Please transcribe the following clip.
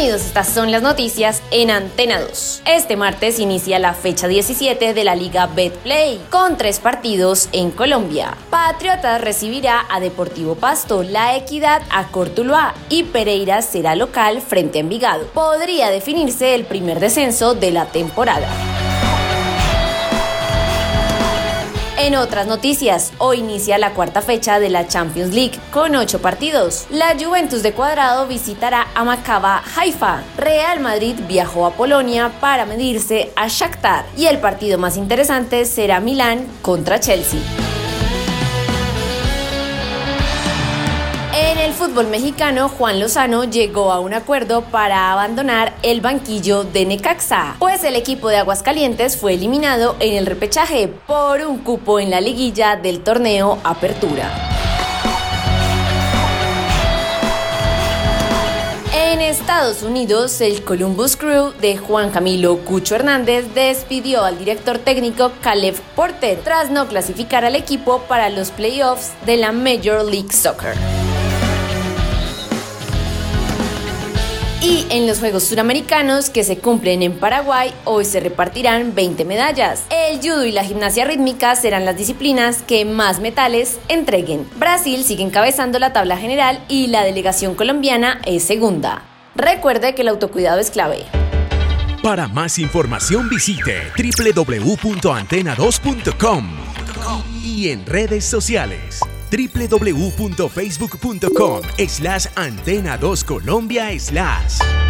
Bienvenidos, estas son las noticias en Antena 2. Este martes inicia la fecha 17 de la Liga Betplay, con tres partidos en Colombia. Patriotas recibirá a Deportivo Pasto, La Equidad a Cortuluá y Pereira será local frente a Envigado. Podría definirse el primer descenso de la temporada. En otras noticias, hoy inicia la cuarta fecha de la Champions League con ocho partidos. La Juventus de Cuadrado visitará a Maccabi Haifa. Real Madrid viajó a Polonia para medirse a Shakhtar y el partido más interesante será Milán contra Chelsea. El fútbol mexicano, Juan Lozano llegó a un acuerdo para abandonar el banquillo de Necaxa, pues el equipo de Aguascalientes fue eliminado en el repechaje por un cupo en la liguilla del torneo Apertura. En Estados Unidos, el Columbus Crew de Juan Camilo Cucho Hernández despidió al director técnico Caleb Porter tras no clasificar al equipo para los playoffs de la Major League Soccer. Y en los Juegos Suramericanos que se cumplen en Paraguay, hoy se repartirán 20 medallas. El judo y la gimnasia rítmica serán las disciplinas que más metales entreguen. Brasil sigue encabezando la tabla general y la delegación colombiana es segunda. Recuerde que el autocuidado es clave. Para más información visite www.antena2.com y en redes sociales www.facebook.com slash antena 2 Colombia slash.